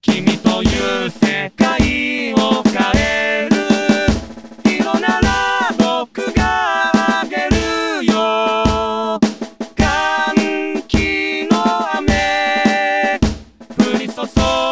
君という世界を変える。色なら僕があげるよ。歓喜の雨。降り注ぐ